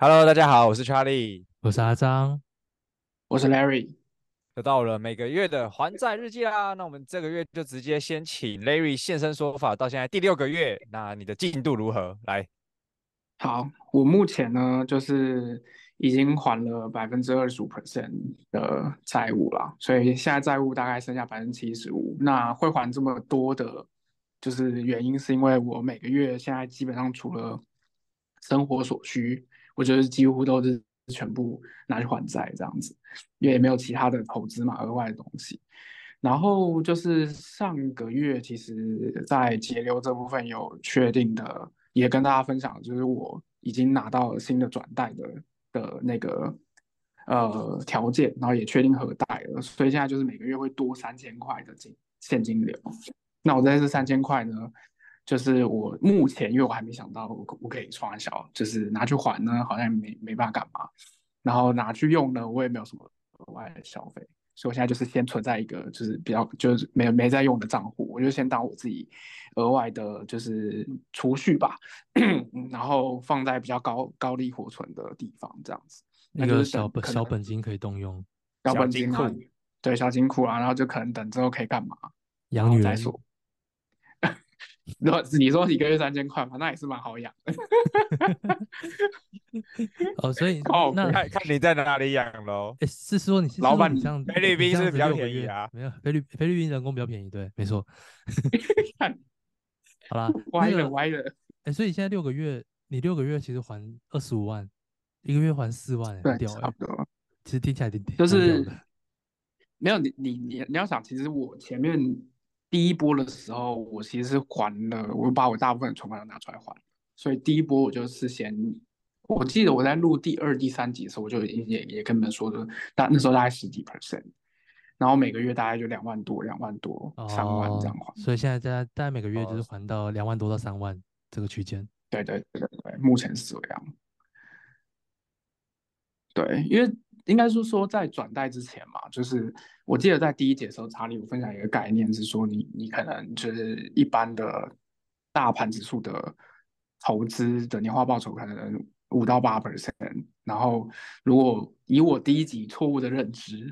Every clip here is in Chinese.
Hello，大家好，我是 Charlie，我是阿张，我是 Larry，又到了每个月的还债日记啦。那我们这个月就直接先请 Larry 现身说法，到现在第六个月，那你的进度如何？来，好，我目前呢就是已经还了百分之二十五 percent 的债务了，所以现在债务大概剩下百分之七十五。那会还这么多的，就是原因是因为我每个月现在基本上除了生活所需。我觉得几乎都是全部拿去还债这样子，因为也没有其他的投资嘛，额外的东西。然后就是上个月，其实在节流这部分有确定的，也跟大家分享，就是我已经拿到了新的转贷的的那个呃条件，然后也确定核贷了，所以现在就是每个月会多三千块的金现金流。那我在这三千块呢，就是我目前，因为我还没想到我可不可以创销，就是拿去还呢，好像没没办法干嘛，然后拿去用呢，我也没有什么额外的消费，所以我现在就是先存在一个就是比较就是没没在用的账户，我就先当我自己额外的就是储蓄吧，然后放在比较高高利活存的地方，这样子，那个小本小本金可以动用，小本金库，对，小金库啊，然后就可能等之后可以干嘛，养女人再说。如 果你说一个月三千块嘛，那也是蛮好养的。哦，所以哦，那看看你在哪里养喽。哎，是说你是老板，你这样菲律宾是比较便宜啊？没有，菲律菲律宾人工比较便宜，对，没错。好啦，歪了歪了。哎，所以现在六个月，你六个月其实还二十五万，一个月还四万，对，掉差不多。其实听起来挺就是没有你你你你要想，其实我前面。第一波的时候，我其实是还了，我把我大部分的存款都拿出来还，所以第一波我就是先，我记得我在录第二、第三集的时候，我就已经也也跟你们说的，大那时候大概十几 percent，然后每个月大概就两万多、两万多、三万这样还，所以现在在大概每个月就是还到两万多到三万这个区间。对对对对对，目前是这样。对，因为。应该是说，在转贷之前嘛，就是我记得在第一节的时候，查理我分享一个概念是说你，你可能就是一般的大盘指数的投资的年化报酬可能五到八 percent，然后如果以我第一集错误的认知，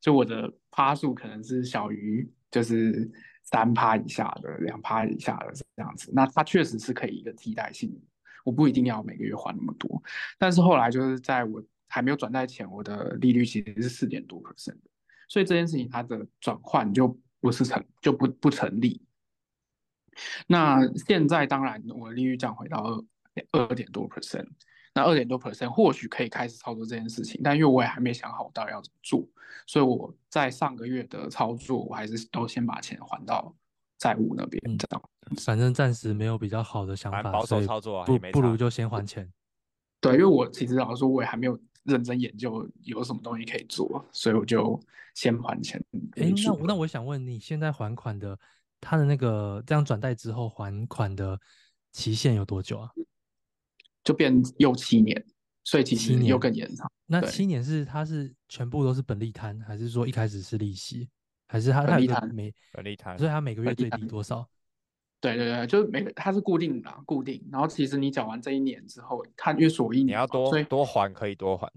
就我的趴数可能是小于就是三趴以下的，两趴以下的这样子，那它确实是可以一个替代性，我不一定要每个月还那么多，但是后来就是在我。还没有转贷前，我的利率其实是四点多 percent 的，所以这件事情它的转换就不是成就不不成立。那现在当然我的利率降回到二二点多 percent，那二点多 percent 或许可以开始操作这件事情，但因为我也还没想好我到底要怎么做，所以我在上个月的操作，我还是都先把钱还到债务那边，这样。反正暂时没有比较好的想法，保守操作啊，不不如就先还钱。对，因为我其实老实说，我也还没有。认真研究有什么东西可以做，所以我就先还钱。哎、欸，那那我想问你，现在还款的，他的那个这样转贷之后还款的期限有多久啊？就变又七年，所以其实又更延长。那七年是他是全部都是本利摊，还是说一开始是利息，还是他他有个每本利摊？所以他每个月最低多少？对对对，就是每个它是固定的，固定。然后其实你缴完这一年之后，它约锁一年，你要多所以多还可以多还。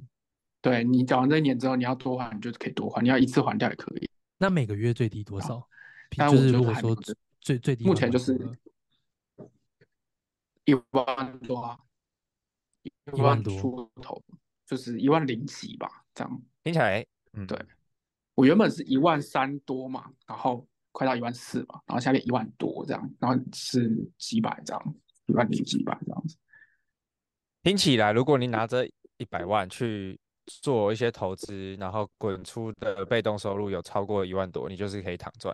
对，你缴完这一年之后，你要多还，你就可以多还。你要一次还掉也可以。那每个月最低多少？但就是如果说最最低，目前就是一万多，一万多出头。就是一万零几吧，这样听起来，嗯，对，我原本是一万三多嘛，然后快到一万四嘛，然后下面一万多这样，然后是几百这样，一万零几百这样子。听起来，如果你拿着一百万去做一些投资，然后滚出的被动收入有超过一万多，你就是可以躺赚。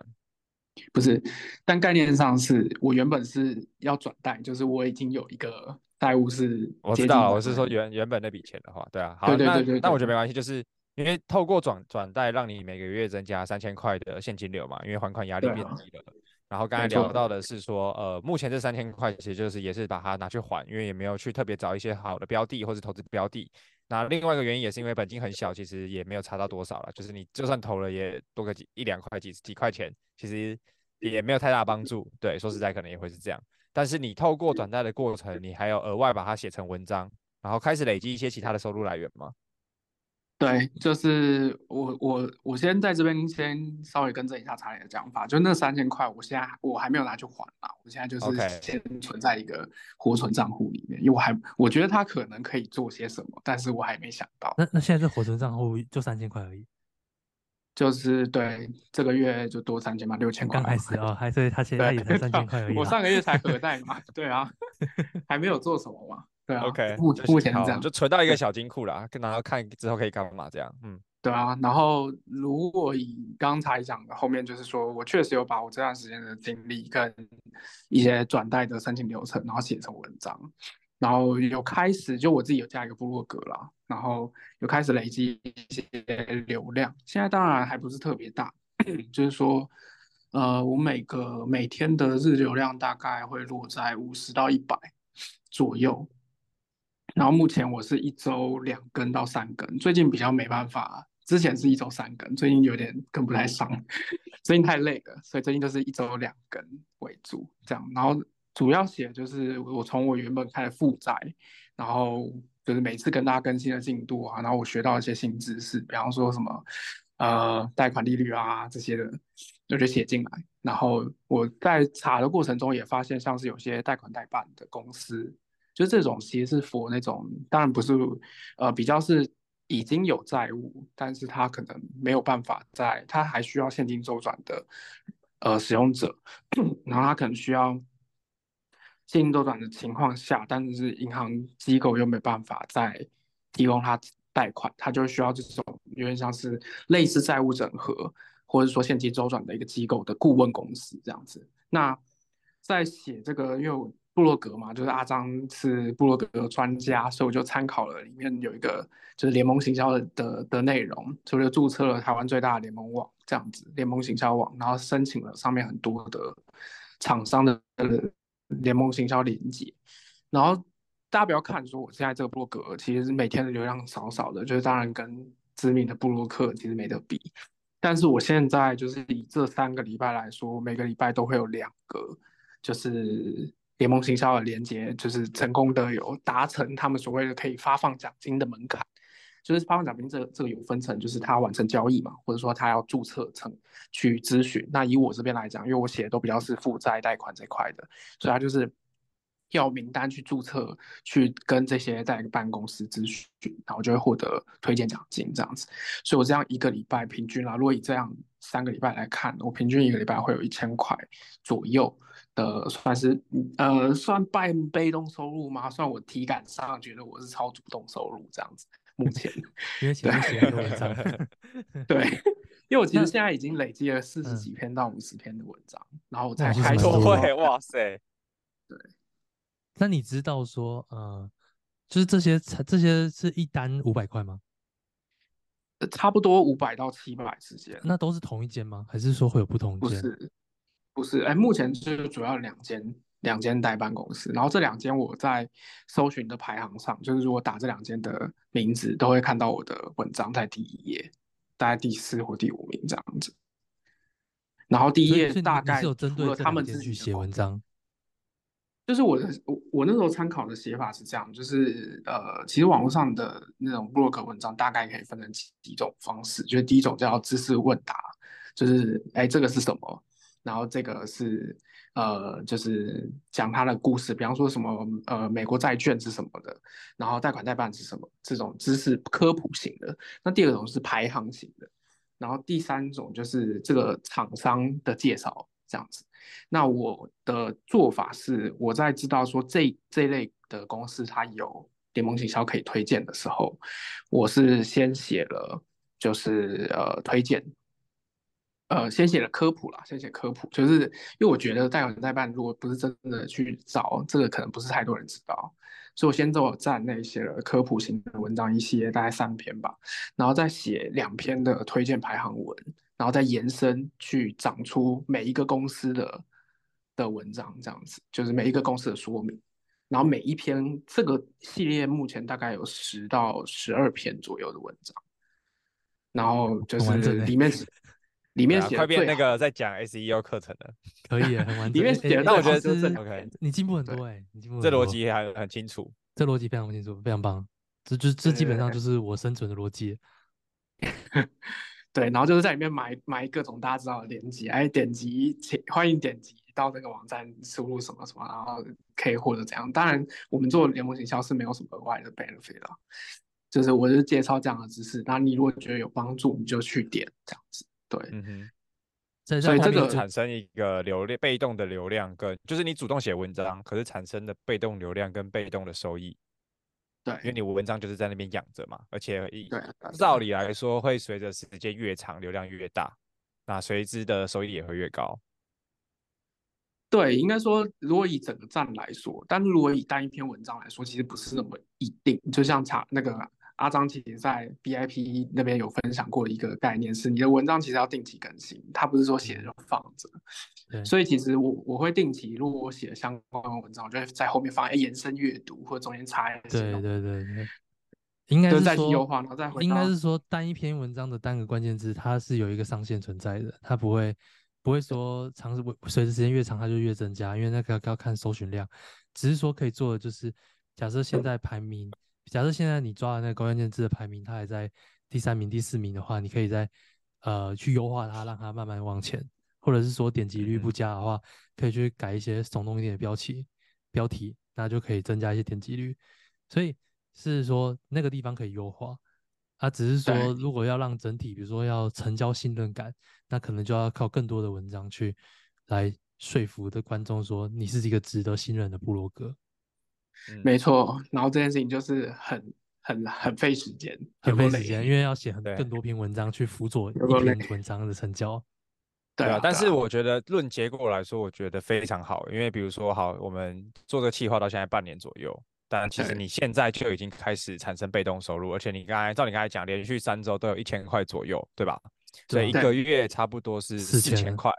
不是，但概念上是我原本是要转贷，就是我已经有一个债务是。我知道，我是说原原本那笔钱的话，对啊，好，对对对对对，那那我觉得没关系，就是因为透过转转贷，让你每个月增加三千块的现金流嘛，因为还款压力变低了。然后刚才聊到的是说，呃，目前这三千块其实就是也是把它拿去还，因为也没有去特别找一些好的标的或是投资标的。那另外一个原因也是因为本金很小，其实也没有差到多少了，就是你就算投了也多个几一两块几几块钱，其实也没有太大帮助。对，说实在可能也会是这样。但是你透过转贷的过程，你还有额外把它写成文章，然后开始累积一些其他的收入来源吗？对，就是我我我先在这边先稍微更正一下查理的讲法，就那三千块，我现在我还没有拿去还嘛，我现在就是先存在一个活存账户里面，因为我还我觉得他可能可以做些什么，但是我还没想到。那那现在这活存账户就三千块而已，就是对这个月就多三千嘛，六千块。刚开始哦，还是他现在也才三千块而已。我上个月才 核贷嘛，对啊，还没有做什么嘛。对啊，OK，目目前是这样，就存到一个小金库啦，然后看之后可以干嘛这样，嗯，对啊，然后如果以刚才讲的后面，就是说我确实有把我这段时间的经历跟一些转贷的申请流程，然后写成文章，然后有开始就我自己有加一个部落格啦，然后有开始累积一些流量，现在当然还不是特别大，就是说，呃，我每个每天的日流量大概会落在五十到一百左右。然后目前我是一周两更到三更，最近比较没办法，之前是一周三更，最近有点跟不太上，最近太累了，所以最近都是一周两更为主，这样。然后主要写就是我从我原本开始负债，然后就是每次跟大家更新的进度啊，然后我学到一些新知识，比方说什么呃贷款利率啊这些的，我就写进来。然后我在查的过程中也发现，像是有些贷款代办的公司。就这种其实是 for 那种，当然不是，呃，比较是已经有债务，但是他可能没有办法在，他还需要现金周转的，呃，使用者，然后他可能需要现金周转的情况下，但是银行机构又没办法再提供他贷款，他就需要这种有点像是类似债务整合，或者说现金周转的一个机构的顾问公司这样子。那在写这个，因为。部落格嘛，就是阿张是部落格专家，所以我就参考了里面有一个就是联盟行销的的的内容，所以就注册了台湾最大的联盟网这样子，联盟行销网，然后申请了上面很多的厂商的联盟行销连接，然后大家不要看说我现在这个部落格其实每天的流量少少的，就是当然跟知名的部落客其实没得比，但是我现在就是以这三个礼拜来说，每个礼拜都会有两个就是。联盟行销的连接就是成功的有达成他们所谓的可以发放奖金的门槛，就是发放奖金这个这个有分成，就是他完成交易嘛，或者说他要注册成去咨询。那以我这边来讲，因为我写的都比较是负债贷款这块的，所以他就是要名单去注册，去跟这些在办公司咨询，然后就会获得推荐奖金这样子。所以我这样一个礼拜平均啦，如果以这样三个礼拜来看，我平均一个礼拜会有一千块左右。的算是呃算半被动收入吗？算我体感上觉得我是超主动收入这样子。目前 因为前面写的文章，对，因为我其实现在已经累积了四十几篇到五十篇的文章，嗯、然后我才开始会 哇塞，对。那你知道说呃，就是这些这些是一单五百块吗？差不多五百到七百之间。那都是同一间吗？还是说会有不同间？不是。不是，哎，目前就是主要两间两间代办公司，然后这两间我在搜寻的排行上，就是如果打这两间的名字，都会看到我的文章在第一页，大概第四或第五名这样子。然后第一页大概就针对他们自己写文章，就是我的我我那时候参考的写法是这样，就是呃，其实网络上的那种 blog 文章大概可以分成几几种方式，就是第一种叫知识问答，就是哎这个是什么？然后这个是呃，就是讲他的故事，比方说什么呃，美国债券是什么的，然后贷款代办是什么，这种知识科普型的。那第二种是排行型的，然后第三种就是这个厂商的介绍这样子。那我的做法是，我在知道说这这类的公司它有联盟行销可以推荐的时候，我是先写了，就是呃推荐。呃，先写了科普啦，先写科普，就是因为我觉得贷款代办如果不是真的去找，这个可能不是太多人知道，所以我先在我站内写了科普型的文章一系列，大概三篇吧，然后再写两篇的推荐排行文，然后再延伸去长出每一个公司的的文章，这样子就是每一个公司的说明，然后每一篇这个系列目前大概有十到十二篇左右的文章，然后就是里面是。里面写、啊、快变那个在讲 SEO 课程的，可以很完整。里面写的，但我觉得是 OK，你进步很多哎，你进步很多。这逻辑还很清楚，这逻辑非常清楚，非常棒。这就这基本上就是我生存的逻辑。对，然后就是在里面埋埋各种大家知道的链接，哎，点击请欢迎点击到这个网站，输入什么什么，然后可以获得怎样。当然，我们做联盟行销是没有什么额外的 benefit 的，就是我就介绍这样的知识。那你如果觉得有帮助，你就去点这样子。对，嗯哼，所以这个产生一个流量，被动的流量跟就是你主动写文章，可是产生的被动流量跟被动的收益，对，因为你文章就是在那边养着嘛，而且以照理来说会随着时间越长，流量越大，那随之的收益也会越高。对，应该说如果以整个站来说，但是如果以单一篇文章来说，其实不是那么一定，就像查那个。阿张其实在 BIP 那边有分享过一个概念是，你的文章其实要定期更新，它不是说写着就放着。对，所以其实我我会定期，如果我写了相关的文章，我就会在后面放哎延伸阅读或者中间插一些。对对对对，应该是说优化，然后再回应该是说单一篇文章的单个关键字，它是有一个上限存在的，它不会不会说长时随着时间越长它就越增加，因为那个要看搜寻量，只是说可以做的就是假设现在排名。假设现在你抓的那个关键字的排名，它还在第三名、第四名的话，你可以在呃去优化它，让它慢慢往前，或者是说点击率不佳的话，可以去改一些耸动一点的标题，标题，那就可以增加一些点击率。所以是说那个地方可以优化，啊，只是说如果要让整体，比如说要成交信任感，那可能就要靠更多的文章去来说服的观众说你是一个值得信任的部落格。没错，然后这件事情就是很很很费时间，很费时间，因为要写很更多篇文章去辅佐一篇文章的成交。对啊，但是我觉得论结果来说，我觉得非常好，因为比如说，好，我们做个计划到现在半年左右，但其实你现在就已经开始产生被动收入，而且你刚才照你刚才讲，连续三周都有一千块左右，对吧？所以一个月差不多是四千块。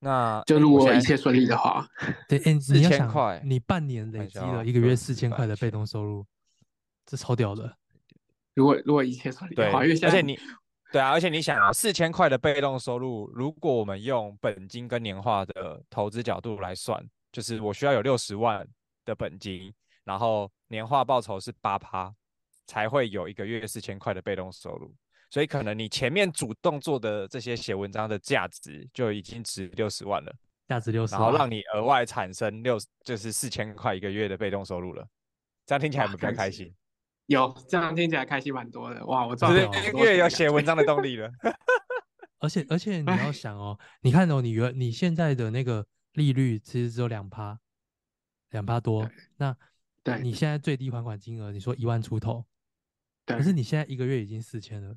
那就如果一切顺利的话，对，四千块，你半年累积了一个月四千块的被动收入，这超屌的。如果如果一切顺利的话，对，而且你，对啊，而且你想啊，四千块的被动收入，如果我们用本金跟年化的投资角度来算，就是我需要有六十万的本金，然后年化报酬是八趴，才会有一个月四千块的被动收入。所以可能你前面主动做的这些写文章的价值就已经值六十万了，价值六十万，然后让你额外产生六就是四千块一个月的被动收入了，这样听起来有没有比较开心？有，这样听起来开心蛮多的。哇，我赚了，一个月有写文章的动力了。而且而且你要想哦，你看哦，你原你现在的那个利率其实只有两趴，两趴多。那对，你现在最低还款金额你说一万出头，可是你现在一个月已经四千了。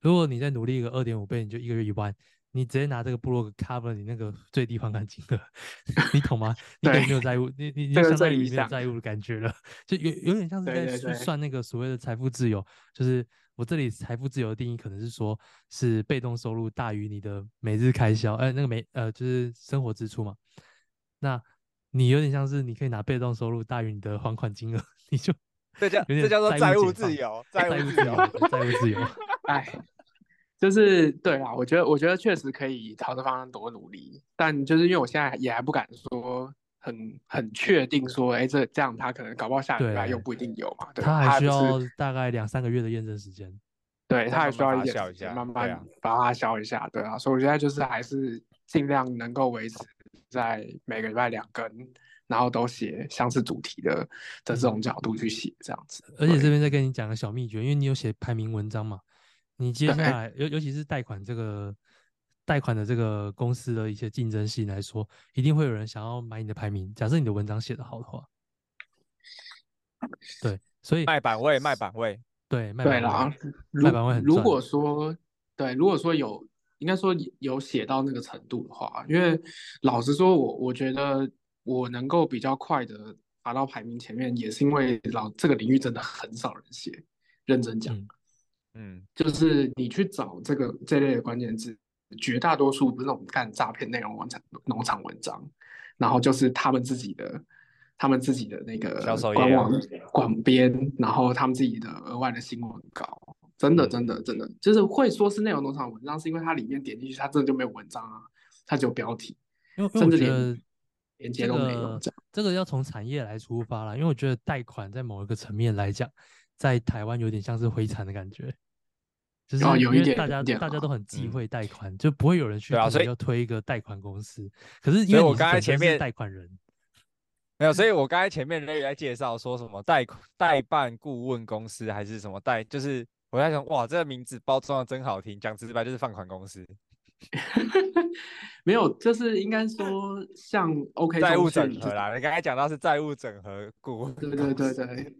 如果你再努力一个二点五倍，你就一个月一万，你直接拿这个部落格 cover 你那个最低还款金额，你懂吗？你有没有债务？你你你相当于没有债务的感觉了，就有有点像是在算那个所谓的财富自由。就是我这里财富自由的定义，可能是说是被动收入大于你的每日开销，哎，那个每呃就是生活支出嘛。那你有点像是你可以拿被动收入大于你的还款金额，你就这叫这叫做债务自由，债务自由，债务自由。哎，就是对啊，我觉得我觉得确实可以朝这方向多努力，但就是因为我现在也还不敢说很很确定说，哎，这这样他可能搞不好下礼拜又不一定有嘛，对，他还需要大概两三个月的验证时间，对，他还需要一点慢慢把它消一下，对啊，所以我现在就是还是尽量能够维持在每个礼拜两更，然后都写相似主题的的这种角度去写这样子。而且这边再跟你讲个小秘诀，因为你有写排名文章嘛，你接下来尤尤其是贷款这个贷款的这个公司的一些竞争性来说，一定会有人想要买你的排名。假设你的文章写得好的话，对，所以卖版位，卖版位。对，对啦，卖版位很。如果说对，如果说有，应该说有写到那个程度的话，因为老实说，我我觉得我能够比较快的爬到排名前面，也是因为老这个领域真的很少人写。认真讲，嗯，就是你去找这个这类的关键字，绝大多数不是那种干诈骗内容农场农场文章，然后就是他们自己的。他们自己的那个官网广编，然后他们自己的额外的新闻稿，真的真的真的就是会说是内容农场文章，是因为它里面点进去，它真的就没有文章啊，它只有标题，因为甚至连连接都没有。这这个要从产业来出发了，因为我觉得贷款在某一个层面来讲，在台湾有点像是灰产的感觉，就是有一点大家大家都很忌讳贷款，就不会有人去要推一个贷款公司。可是因为我刚才前面贷款人。没有，所以我刚才前面那个在介绍说什么代代办顾问公司还是什么代，就是我在想，哇，这个名字包装的真好听，讲直白就是放款公司。没有，就是应该说像 OK 债务整合啦，你刚才讲到是债务整合顾问。对对对对，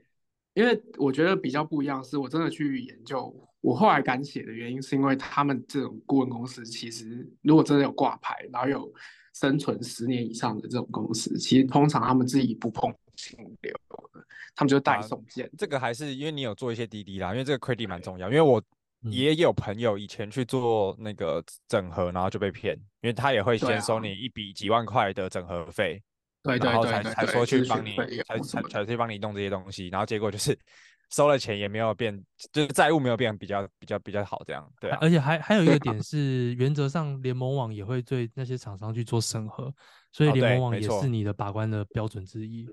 因为我觉得比较不一样，是我真的去研究，我后来敢写的原因是因为他们这种顾问公司，其实如果真的有挂牌，然后有。生存十年以上的这种公司，其实通常他们自己不碰金流的，他们就代送件。这个还是因为你有做一些滴滴啦，因为这个 credit 蛮重要。因为我也有朋友以前去做那个整合，然后就被骗，因为他也会先收你一笔几万块的整合费，对，然后才才说去帮你，才才才去帮你弄这些东西，然后结果就是。收了钱也没有变，就是债务没有变比较比较比较好这样，对、啊。而且还还有一个点是，原则上联盟网也会对那些厂商去做审核，所以联盟网也是你的把关的标准之一。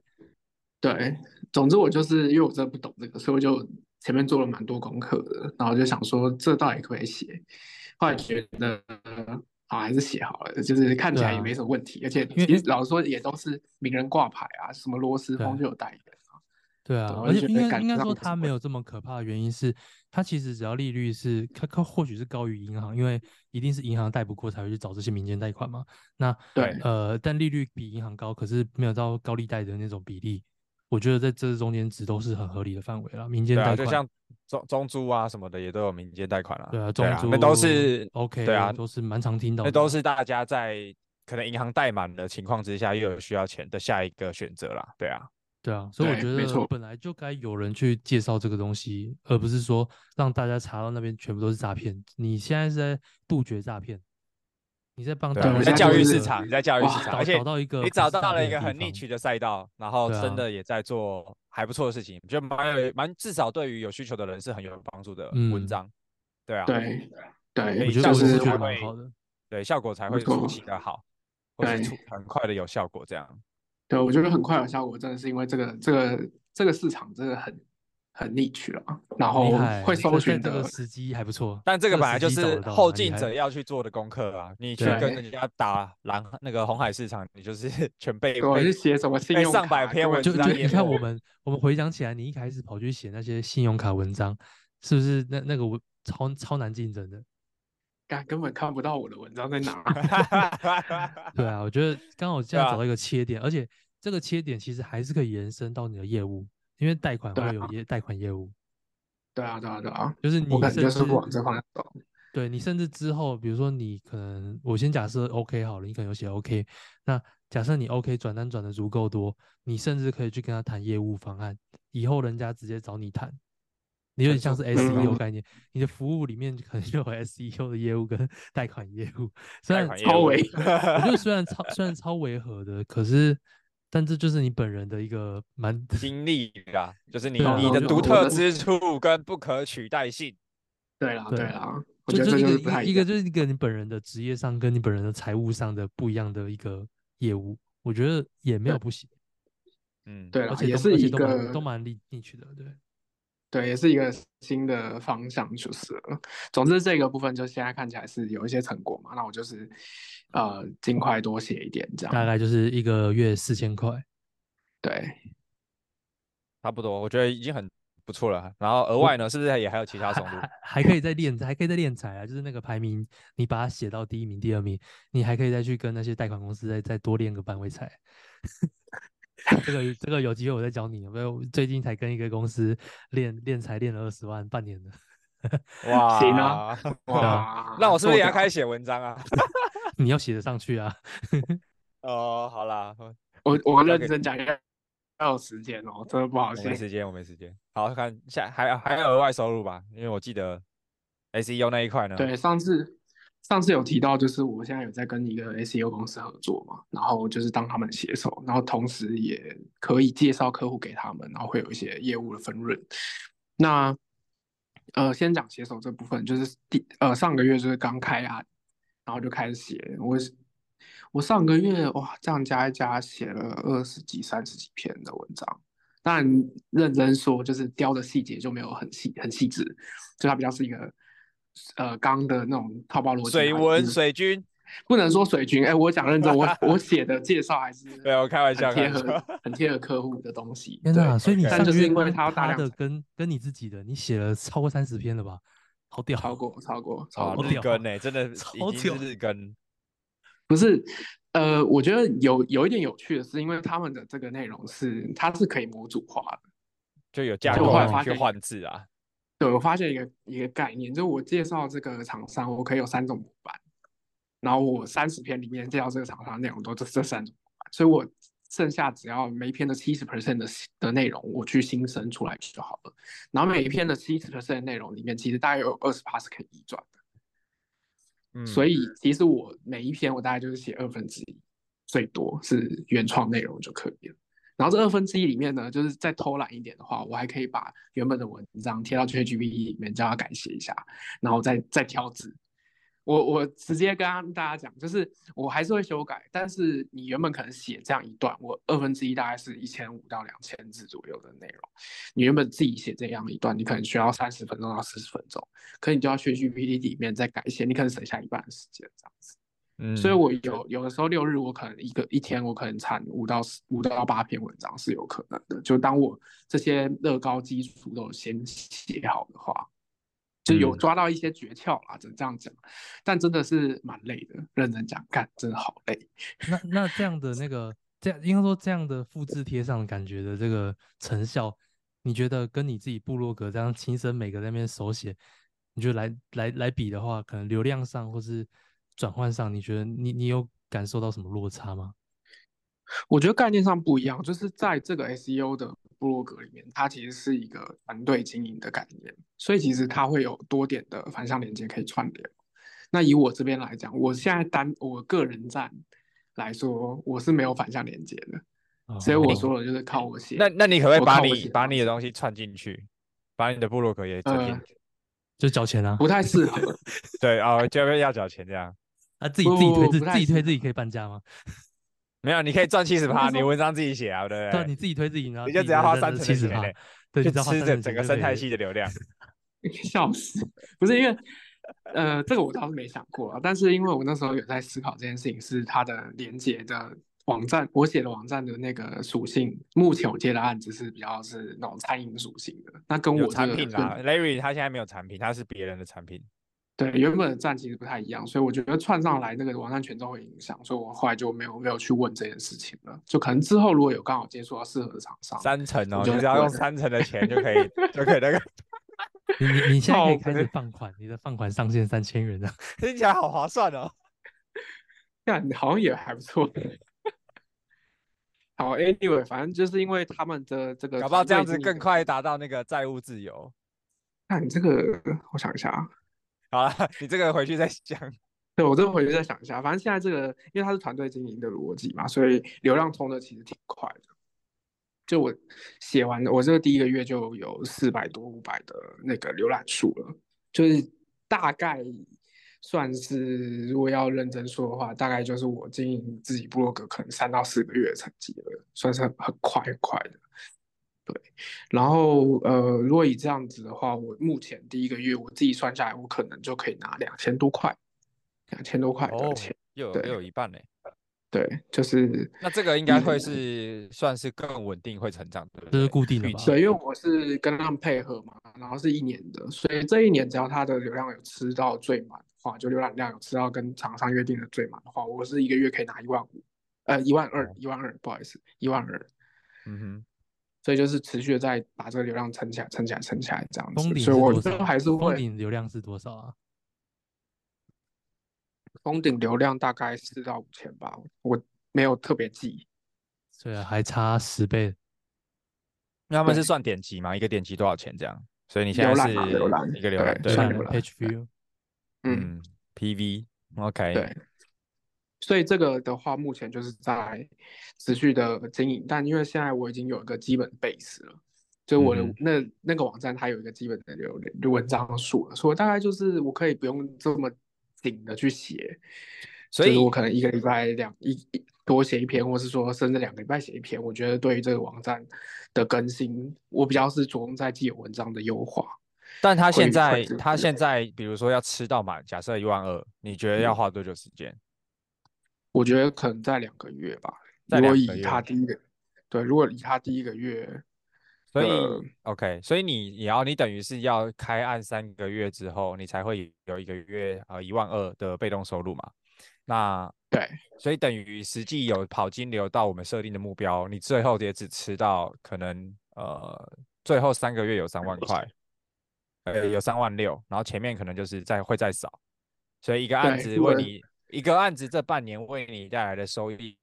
对，总之我就是因为我真的不懂这个，所以我就前面做了蛮多功课的，然后就想说这到底可不可以写，后来觉得好还是写好了，就是看起来也没什么问题，啊、而且因为老实说也都是名人挂牌啊，什么罗斯峰就有代言。对啊，而且应该应该说它没有这么可怕的原因是，它其实只要利率是它它或许是高于银行，因为一定是银行贷不过才会去找这些民间贷款嘛。那对，呃，但利率比银行高，可是没有到高利贷的那种比例。我觉得在这中间值都是很合理的范围了。民间贷款，就像中中租啊什么的也都有民间贷款了。对啊，中租那都是 OK，对啊，都是蛮常听到的。那都是大家在可能银行贷满的情况之下又有需要钱的下一个选择啦。对啊。对啊，所以我觉得本来就该有人去介绍这个东西，而不是说让大家查到那边全部都是诈骗。你现在是在杜绝诈骗，你在帮大家在教育市场，你在教育市场，而且找到一个你找到了一个很 niche 的赛道，然后真的也在做还不错的事情，就蛮有蛮至少对于有需求的人是很有帮助的文章。对啊，对对，我觉得是蛮好的，对效果才会出奇的好，或是出很快的有效果这样。对，我觉得很快有效果，真的是因为这个这个这个市场真的很很 niche 了，然后会搜寻的时机还不错。但这个本来就是后进者要去做的功课啊，你去跟人家打蓝那个红海市场，你就是 全背。我是写什么信用卡？上百篇文章，你看我们我们回想起来，你一开始跑去写那些信用卡文章，是不是那那个文超超难竞争的？根本看不到我的文章在哪。对啊，我觉得刚好这样找到一个切点，啊、而且这个切点其实还是可以延伸到你的业务，因为贷款会有业贷款业务。对啊，对啊，对啊，就是你甚至就是往这方向走。对，你甚至之后，比如说你可能，我先假设 OK 好了，你可能有写 OK，那假设你 OK 转单转的足够多，你甚至可以去跟他谈业务方案，以后人家直接找你谈。你有点像是 SEO 概念，嗯、你的服务里面可能就有 SEO 的业务跟 贷款业务，虽然超违，我觉得 虽然超虽然超违和的，可是，但这就是你本人的一个蛮 经历啦，就是你、啊、你的独特之处跟不可取代性。对啦，对啦，就是一个一个就是一个你本人的职业上跟你本人的财务上的不一样的一个业务，我觉得也没有不行。嗯，对，而且也是一个都蛮利进去的，对。对，也是一个新的方向，就是了。总之，这个部分就现在看起来是有一些成果嘛。那我就是呃，尽快多写一点，这样。大概就是一个月四千块，对，差不多，我觉得已经很不错了。然后额外呢，是不是也还有其他收入？还还可以再练，还可以再练财啊。就是那个排名，你把它写到第一名、第二名，你还可以再去跟那些贷款公司再再多练个半位才。这个这个有机会我再教你，有没有？最近才跟一个公司练练才练了二十万，半年的。哇，行啊！哇，那我是不是也要开始写文章啊？你要写得上去啊！哦，好啦，我我认真讲，要有时间哦，真的不好写。没时间，我没时间。好看下还还有额外收入吧？因为我记得 SEO 那一块呢。对，上次。上次有提到，就是我现在有在跟一个 SEO 公司合作嘛，然后就是当他们写手，然后同时也可以介绍客户给他们，然后会有一些业务的分润。那呃，先讲写手这部分，就是第呃上个月就是刚开啊，然后就开始写。我我上个月哇，这样加一加写了二十几、三十几篇的文章。当然认真说，就是雕的细节就没有很细很细致，就它比较是一个。呃，刚的那种套包逻辑，水文水军不能说水军。哎、欸，我讲认真，我 我写的介绍还是 对我开玩笑，贴合很贴合客户的东西。天哪，所以你但就是因为他要大量的跟跟你自己的，你写了超过三十篇了吧？好屌，超过超过超过日更呢、欸，真的已经是日更。不是，呃，我觉得有有一点有趣的是，因为他们的这个内容是它是可以模组化的，就有架构去换字啊。对，我发现一个一个概念，就是我介绍这个厂商，我可以有三种模板，然后我三十篇里面介绍这个厂商内容都这这三种模板，所以我剩下只要每一篇的七十 percent 的的内容我去新生出来就好了。然后每一篇的七十 percent 的内容里面，其实大概有二十趴是可以移转的。嗯，所以其实我每一篇我大概就是写二分之一，最多是原创内容就可以了。然后这二分之一里面呢，就是再偷懒一点的话，我还可以把原本的文章贴到 ChatGPT 里面，叫他改写一下，然后再再挑字。我我直接跟大家讲，就是我还是会修改，但是你原本可能写这样一段，我二分之一大概是一千五到两千字左右的内容，你原本自己写这样一段，你可能需要三十分钟到四十分钟，可你就要去 GPT 里面再改写，你可能省下一半的时间这样子。嗯，所以我有有的时候六日我可能一个一天我可能产五到五到八篇文章是有可能的。就当我这些乐高基础都先写好的话，就有抓到一些诀窍啦，只能这样讲。但真的是蛮累的，认真讲，干真的好累。那那这样的那个这样应该说这样的复制贴上的感觉的这个成效，你觉得跟你自己部落格这样亲身每个在那边手写，你觉得来来来比的话，可能流量上或是？转换上，你觉得你你有感受到什么落差吗？我觉得概念上不一样，就是在这个 SEO 的部落格里面，它其实是一个团队经营的概念，所以其实它会有多点的反向连接可以串联。那以我这边来讲，我现在单我个人站来说，我是没有反向连接的，哦、所以我说的就是靠我写。那那你可不可以把你把你的东西串进去，把你的部落格也整进去、呃，就交钱啊？不太适合。对啊，就要要缴钱这样。啊，自己自己推自自己推自己可以半价吗？没有，你可以赚七十趴，你文章自己写啊，对不对？对，你自己推自己，然后你就只要花三七十趴，对，就吃整整个生态系的流量。笑死！不是因为，呃，这个我倒是没想过啊。但是因为我那时候有在思考这件事情，是它的连接的网站，我写的网站的那个属性，目前我接的案子是比较是那种餐饮属性的。那跟我产品啊，Larry 他现在没有产品，他是别人的产品。对，原本的站其实不太一样，所以我觉得串上来那个网站权重会影响，所以我后来就没有没有去问这件事情了。就可能之后如果有刚好接触到适合的厂商，三成哦，你只要用三成的钱就可以 就可以那个。你你你现在可以开始放款，你的放款上限三千元啊，听起来好划算哦。那好像也还不错。好，Anyway，反正就是因为他们的这个，搞不好这样子更快达到那个债务自由。那你这个，我想一下啊。好了，你这个回去再想。对，我这个回去再想一下。反正现在这个，因为它是团队经营的逻辑嘛，所以流量冲的其实挺快的。就我写完，我这个第一个月就有四百多、五百的那个浏览数了。就是大概算是，如果要认真说的话，大概就是我经营自己部落格可能三到四个月的成绩了，算是很快很快的。对，然后呃，如果以这样子的话，我目前第一个月我自己算下来，我可能就可以拿两千多块，两千多块的钱，又有又有一半呢。对，就是那这个应该会是算是更稳定会成长的，这是固定的。对，因为我是跟他们配合嘛，然后是一年的，所以这一年只要他的流量有吃到最满的话，就浏览量有吃到跟厂商约定的最满的话，我是一个月可以拿一万五，呃，一万二，一万二，不好意思，一万二。嗯哼。所以就是持续的在把这个流量撑起来，撑起来，撑起来这样子。所以我觉得还是会。封顶流量是多少啊？封顶流量大概四到五千吧，我没有特别记。对啊，还差十倍。那他们是算点击吗？一个点击多少钱这样？所以你现在是浏览一个浏览，对，算浏览。Page view。嗯，PV，OK。对。所以这个的话，目前就是在持续的经营，但因为现在我已经有一个基本 base 了，就我的那、嗯、那个网站它有一个基本的流量文章数了，所以大概就是我可以不用这么紧的去写，所以我可能一个礼拜两一多写一篇，或是说甚至两个礼拜写一篇，我觉得对于这个网站的更新，我比较是着重在既有文章的优化。但他现在他现在比如说要吃到满，假设一万二，你觉得要花多久时间？嗯我觉得可能在两个月吧。如果以他第一个，对，如果以他第一个月，所以、呃、OK，所以你也要你等于是要开案三个月之后，你才会有一个月呃一万二的被动收入嘛？那对，所以等于实际有跑金流到我们设定的目标，你最后也只吃到可能呃最后三个月有三万块，呃有三万六，然后前面可能就是再会再少，所以一个案子为你。一个案子这半年为你带来的收益，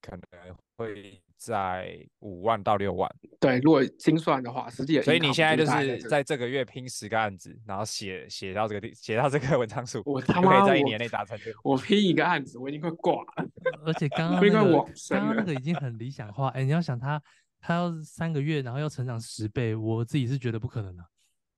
可能会在五万到六万。对，如果精算的话，实际。所以你现在就是在这个月拼十个案子，然后写写到这个地，写到这个文章数，我他妈在一年内达成。我拼一个案子，我已经快挂了。而且刚刚那个刚刚那个已经很理想化。哎，你要想他，他要三个月，然后要成长十倍，我自己是觉得不可能的。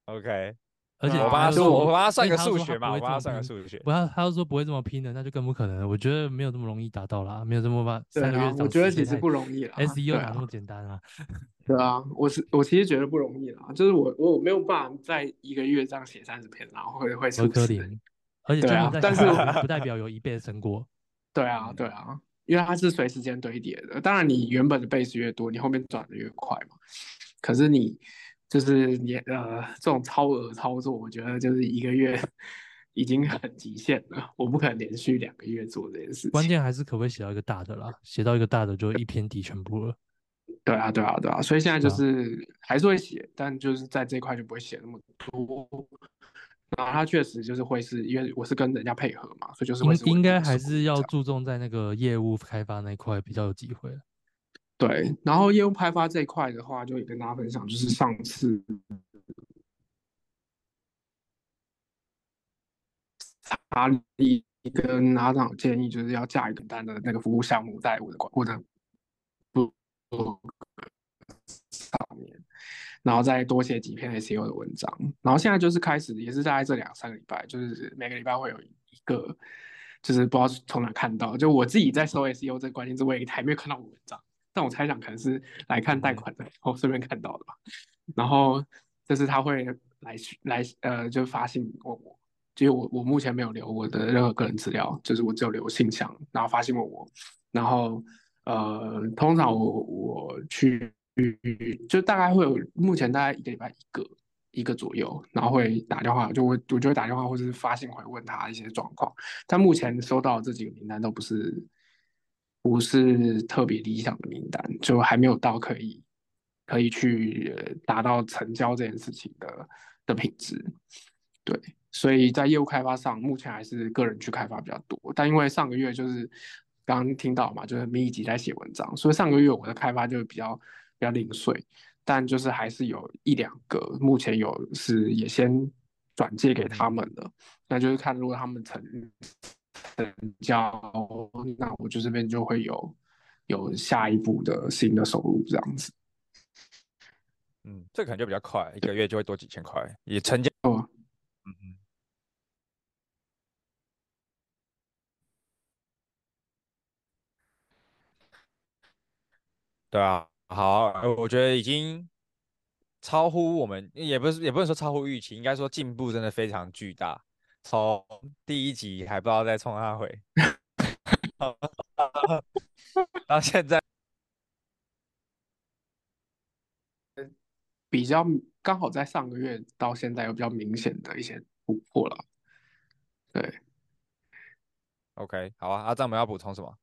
OK。而且我帮他说，我帮他算个数学嘛，我帮他算个数学。不要，他要说不会这么拼的，那就更不可能了。我觉得没有这么容易达到啦，没有这么办三个月。我觉得其实不容易啦，SEO 哪那么简单啊？对啊，我是我其实觉得不容易啦，就是我我没有办法在一个月这样写三十篇，然后会会出事。而且这样，但是不代表有一倍的成果。对啊，对啊，因为它是随时间堆叠的。当然，你原本的 base 越多，你后面转的越快嘛。可是你。就是你呃，这种超额操作，我觉得就是一个月 已经很极限了。我不可能连续两个月做这件事情。关键还是可不可以写到一个大的啦？写到一个大的就一篇底全部了。对啊，对啊，对啊。所以现在就是还是会写，但就是在这一块就不会写那么多。然后他确实就是会是因为我是跟人家配合嘛，所以就是应该还是要注重在那个业务开发那一块比较有机会。对，然后业务开发这一块的话，就也跟大家分享，就是上次查理跟阿长建议，就是要架一个单的那个服务项目在我的管我的部上面，然后再多写几篇 SEO 的文章，然后现在就是开始，也是大概这两三个礼拜，就是每个礼拜会有一个，就是不知道从哪看到，就我自己在搜 SEO 这个关键字，我也还没有看到我文章。但我猜想可能是来看贷款的，然后顺便看到的吧。然后就是他会来来呃，就发信问我，其实我我目前没有留我的任何个人资料，就是我只有留信箱，然后发信问我。然后呃，通常我我去就大概会有目前大概一个礼拜一个一个左右，然后会打电话，就会我就会打电话或者是发信回问他一些状况。但目前收到这几个名单都不是。不是特别理想的名单，就还没有到可以可以去达到成交这件事情的的品质。对，所以在业务开发上，目前还是个人去开发比较多。但因为上个月就是刚刚听到嘛，就是密集在写文章，所以上个月我的开发就比较比较零碎。但就是还是有一两个，目前有是也先转借给他们的，那就是看如果他们成。成交，那我就这边就会有有下一步的新的收入这样子。嗯，这可能就比较快，一个月就会多几千块，也成交。哦，嗯嗯。对啊，好，我觉得已经超乎我们，也不是也不能说超乎预期，应该说进步真的非常巨大。从第一集还不知道在冲他回，到现在比较刚好在上个月到现在有比较明显的一些突破了。对，OK，好啊，阿张我们要补充什么？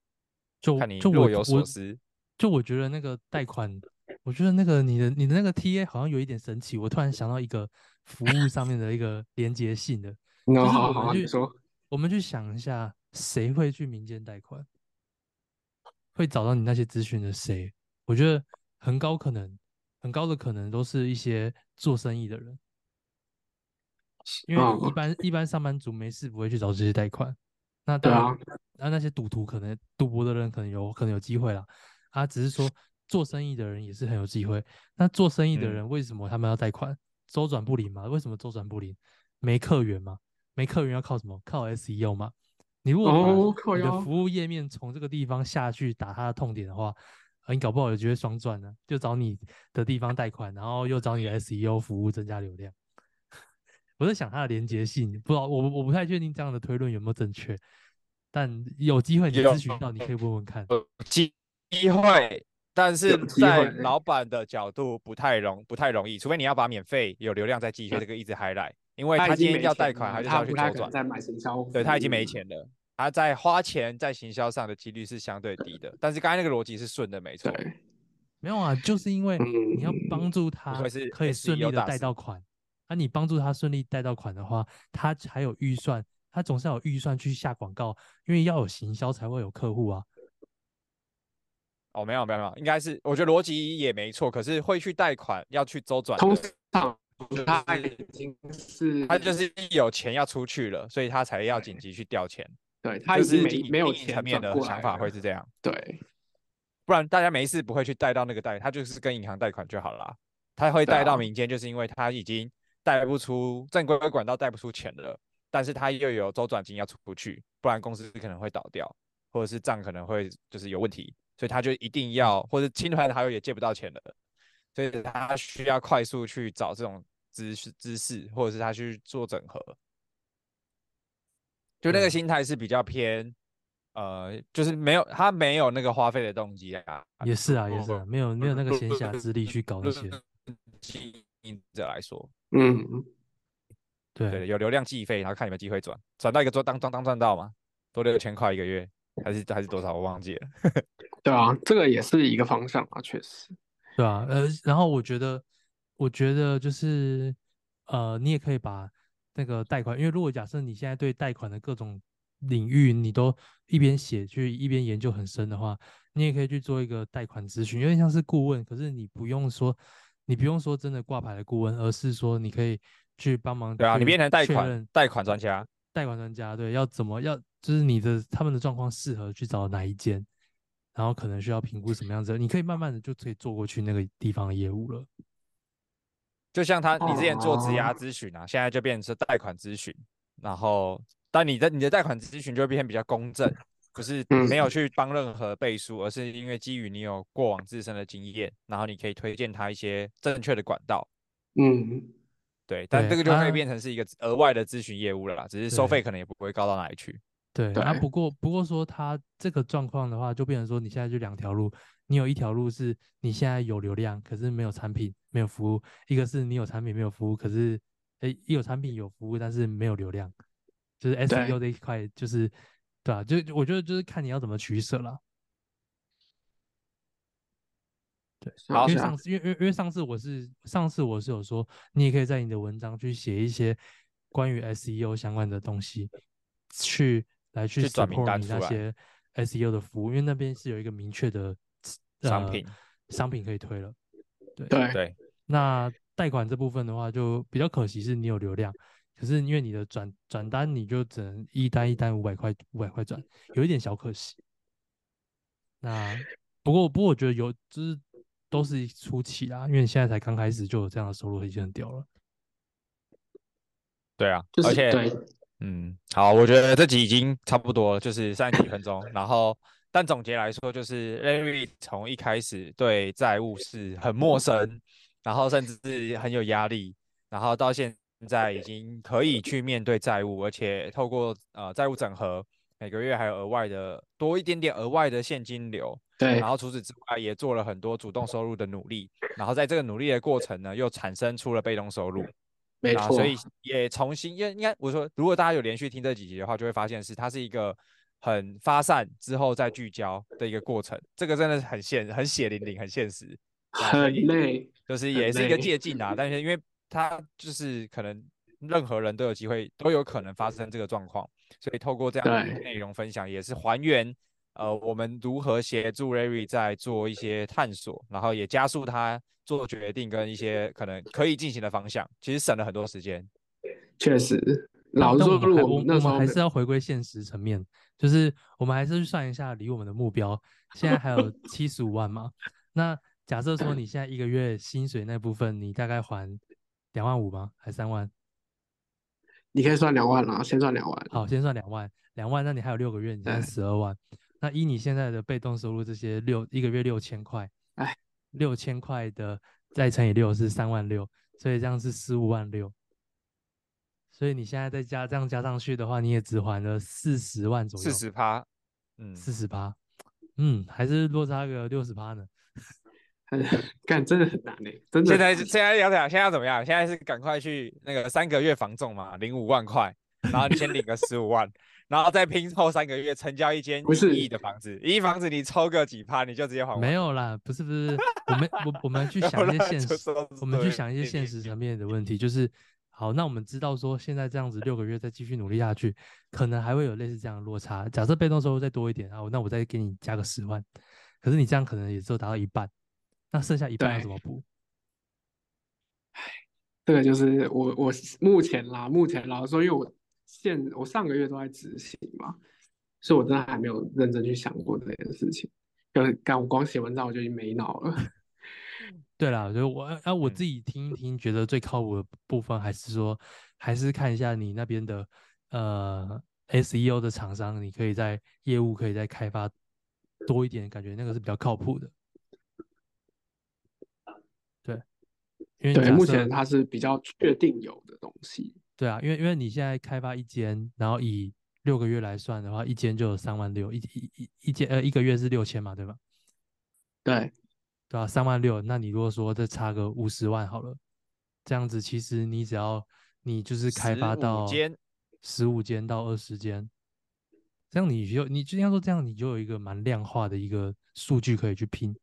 就看你若有所思。就我觉得那个贷款，我觉得那个你的你的那个 TA 好像有一点神奇。我突然想到一个服务上面的一个连接性的，就是我们去说，我们去想一下，谁会去民间贷款，会找到你那些咨询的谁？我觉得很高可能，很高的可能都是一些做生意的人，因为一般一般上班族没事不会去找这些贷款。那当然，那那些赌徒可能赌博的人可能有可能有机会啦。他、啊、只是说，做生意的人也是很有机会。那做生意的人为什么他们要贷款？周转不灵嘛？为什么周转不灵？没客源嘛？没客源要靠什么？靠 SEO 嘛？你如果把你的服务页面从这个地方下去打他的痛点的话，你搞不好有机会双赚呢。就找你的地方贷款，然后又找你的 SEO 服务增加流量。我在想它的连接性，不知道我我不太确定这样的推论有没有正确，但有机会你咨询到，你可以问问看。机会，但是在老板的角度不太容不太容易，除非你要把免费有流量再继续这个一直 highlight，因为他今天要贷款，他就要去周转，在买行销，对他已经没钱了，他在花钱在行销上的几率是相对低的。但是刚才那个逻辑是顺的，没错。没有啊，就是因为你要帮助他可以顺利的贷到款，那你帮助他顺利贷到款的话，他才有预算，他总是要有预算去下广告，因为要有行销才会有客户啊。哦，没有没有没有，应该是我觉得逻辑也没错，可是会去贷款要去周转，通常他已经是他就是有钱要出去了，所以他才要紧急去调钱。对，他已经没没有钱层面的想法会是这样。对，不然大家没事不会去贷到那个贷，他就是跟银行贷款就好了。他会贷到民间，就是因为他已经贷不出正规管道贷不出钱了，但是他又有周转金要出不去，不然公司可能会倒掉，或者是账可能会就是有问题。所以他就一定要，或者亲朋好友也借不到钱了，所以他需要快速去找这种知识知识，或者是他去做整合。就那个心态是比较偏，呃，就是没有他没有那个花费的动机啊。也是啊，也是啊，没有没有那个闲暇之力去搞那些。经营者来说，嗯，对对，有流量计费，然后看有没有机会转，转到一个做当当当赚到嘛，多六千块一个月。还是还是多少我忘记了，对啊，这个也是一个方向啊，确实，对啊，呃，然后我觉得，我觉得就是，呃，你也可以把那个贷款，因为如果假设你现在对贷款的各种领域你都一边写去一边研究很深的话，你也可以去做一个贷款咨询，有点像是顾问，可是你不用说，你不用说真的挂牌的顾问，而是说你可以去帮忙，对啊，你变成贷款贷款专家，贷款专家，对，要怎么要。就是你的他们的状况适合去找哪一间，然后可能需要评估什么样子，你可以慢慢的就可以做过去那个地方的业务了。就像他，你之前做质押咨询啊，现在就变成是贷款咨询，然后但你的你的贷款咨询就会变成比较公正，不是没有去帮任何背书，而是因为基于你有过往自身的经验，然后你可以推荐他一些正确的管道。嗯，对，但这个就会变成是一个额外的咨询业务了啦，只是收费可能也不会高到哪里去。对，那不过不过说他这个状况的话，就变成说你现在就两条路，你有一条路是你现在有流量，可是没有产品，没有服务；一个是你有产品没有服务，可是诶有产品有服务，但是没有流量，就是 SEO 这一块，就是对吧？就我觉得就是看你要怎么取舍了。对，因为上次因为因为上次我是上次我是有说，你也可以在你的文章去写一些关于 SEO 相关的东西去。来去转名单你那些 SEO 的服务，因为那边是有一个明确的商品、呃，商品可以推了。对对对。那贷款这部分的话，就比较可惜是你有流量，可是因为你的转转单，你就只能一单一单五百块五百块转，有一点小可惜。那不过不过我觉得有就是都是初期啦，因为你现在才刚开始就有这样的收入，已经很屌了。对啊，就是、而且。嗯，好，我觉得这集已经差不多了，就是三十几分钟。然后但总结来说，就是 Larry 从一开始对债务是很陌生，然后甚至是很有压力，然后到现在已经可以去面对债务，而且透过呃债务整合，每个月还有额外的多一点点额外的现金流。对，然后除此之外，也做了很多主动收入的努力，然后在这个努力的过程呢，又产生出了被动收入。没错，所以也重新，因为应该我说，如果大家有连续听这几集的话，就会发现是它是一个很发散之后再聚焦的一个过程。这个真的是很现、很血淋淋、很现实，很累，就是也是一个借镜啊。但是因为它就是可能任何人都有机会，都有可能发生这个状况，所以透过这样的内容分享，也是还原呃我们如何协助 Larry 在做一些探索，然后也加速他。做决定跟一些可能可以进行的方向，其实省了很多时间。确实，老实说，我们我们还是要回归现实层面，就是我们还是去算一下，离我们的目标现在还有 七十五万嘛？那假设说你现在一个月薪水那部分，你大概还两万五吗？还三万？你可以算两万了，先算两万。好，先算两万，两万，那你还有六个月，你现在十二万。那依你现在的被动收入，这些六一个月六千块，哎。六千块的再乘以六是三万六，所以这样是十五万六。所以你现在再加这样加上去的话，你也只还了四十万左右。四十趴，嗯，四十趴，嗯，还是落差个六十趴呢。干，真的很难嘞，真的。现在现在要怎样？现在要怎么样？现在是赶快去那个三个月房仲嘛，领五万块，然后你先领个十五万。然后再拼凑三个月成交一间一亿的房子，一亿房子你抽个几趴你就直接还完。没有啦，不是不是，我们我我们去想一些现实，我们去想一些现实层面的问题，就是好，那我们知道说现在这样子六个月再继续努力下去，可能还会有类似这样的落差。假设被动收入再多一点，啊那我再给你加个十万，可是你这样可能也只有达到一半，那剩下一半要怎么补？唉，这个就是我我目前啦，目前老实说，因为我。现我上个月都在执行嘛，所以我真的还没有认真去想过这件事情。就是刚我光写文章我就已经没脑了。对了，就我啊我自己听一听，觉得最靠谱的部分还是说，还是看一下你那边的呃 SEO 的厂商，你可以在业务可以再开发多一点，感觉那个是比较靠谱的。对，因为对目前它是比较确定有的东西。对啊，因为因为你现在开发一间，然后以六个月来算的话，一间就有三万六，一一一一间呃一个月是六千嘛，对吧？对，对啊，三万六，那你如果说再差个五十万好了，这样子其实你只要你就是开发到十五间到二十间，这样你就你就像说这样你就有一个蛮量化的一个数据可以去拼。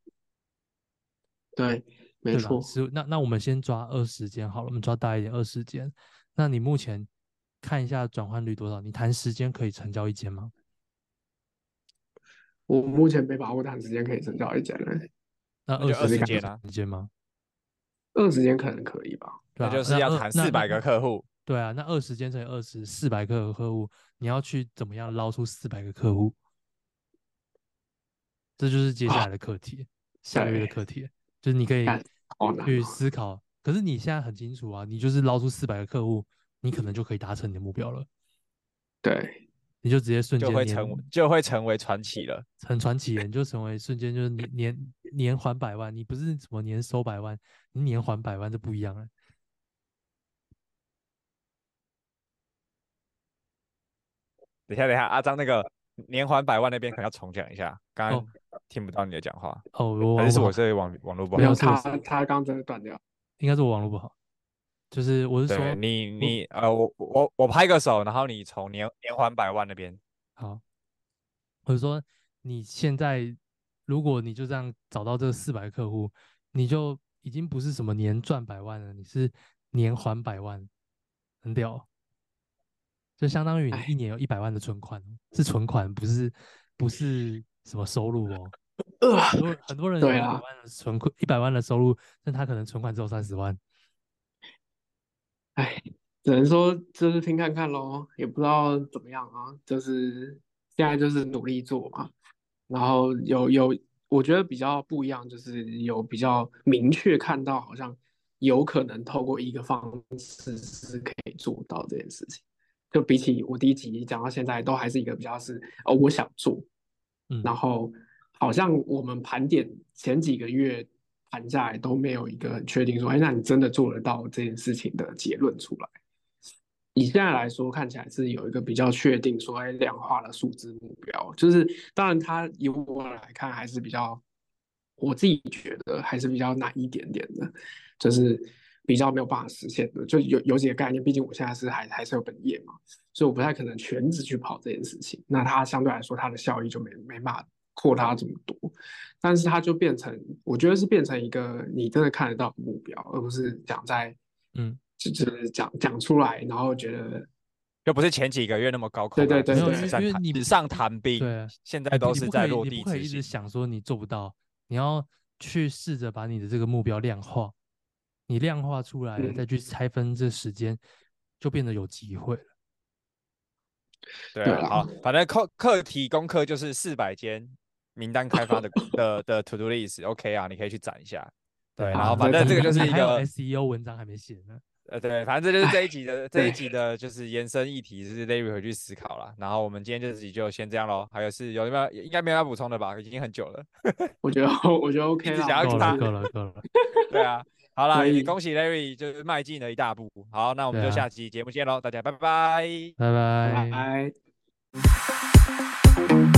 对，没错。十那那我们先抓二十间好了，我们抓大一点，二十间。那你目前看一下转换率多少？你谈时间可以成交一间吗？我目前没把握谈时间可以成交一间嘞。那二十间啊？时间吗？二十间可能可以吧。对啊，那就是要谈四百个客户。对啊，那二十间乘以二十，四百个客户，你要去怎么样捞出四百个客户？这就是接下来的课题，啊、下个月的课题，就是你可以去思考。可是你现在很清楚啊，你就是捞出四百个客户，你可能就可以达成你的目标了。对，你就直接瞬间就会成就会成为传奇了，很传奇，你就成为瞬间就是年年年还百万，你不是什么年收百万，你年还百万就不一样了。等一下，等一下，阿张那个年还百万那边可能要重讲一下，刚刚听不到你的讲话。哦，我还是我这里网网络不好？没有，他他刚真的断掉。应该是我网络不好，就是我是说你你呃我我我拍个手，然后你从年年还百万那边好，我是说你现在如果你就这样找到这四百个客户，你就已经不是什么年赚百万了，你是年还百万，很屌，就相当于你一年有一百万的存款，是存款，不是不是什么收入哦。很多很多人有一百万的存款，一百万的收入，但他可能存款只有三十万。哎，只能说就是听看看喽，也不知道怎么样啊。就是现在就是努力做嘛，然后有有，我觉得比较不一样，就是有比较明确看到，好像有可能透过一个方式是可以做到这件事情。就比起我第一集讲到现在，都还是一个比较是哦，我想做。嗯，然后好像我们盘点前几个月盘下来都没有一个很确定说，哎，那你真的做得到这件事情的结论出来？以现在来说，看起来是有一个比较确定说，哎，量化的数字目标，就是当然它以我来看还是比较，我自己觉得还是比较难一点点的，就是。比较没有办法实现的，就有有几个概念，毕竟我现在是还还是有本业嘛，所以我不太可能全职去跑这件事情。那它相对来说，它的效益就没没办法扩大这么多，但是它就变成，我觉得是变成一个你真的看得到目标，而不是讲在嗯，就就是讲讲出来，然后觉得又不是前几个月那么高，对对对，对，因为你纸上谈兵，对，现在都是在落地。你不可以一直想说你做不到，你要去试着把你的这个目标量化。你量化出来了，再去拆分这时间，就变得有机会了。对啊，好，反正课课题功课就是四百间名单开发的 的的 to do list，OK 啊，你可以去攒一下。对，然后反正这个就是一个 SEO 文章还没写呢。呃，对，反正这就是这一集的这一集的就是延伸议题，就是 Larry 回去思考了。然后我们今天这集就先这样喽。还有是有没有应该没有要补充的吧？已经很久了。我觉得我觉得 OK 了，够了够了够了。对啊。好了，也恭喜 Larry 就是迈进了一大步。好，那我们就下期节目见喽，啊、大家拜拜，拜拜，拜拜。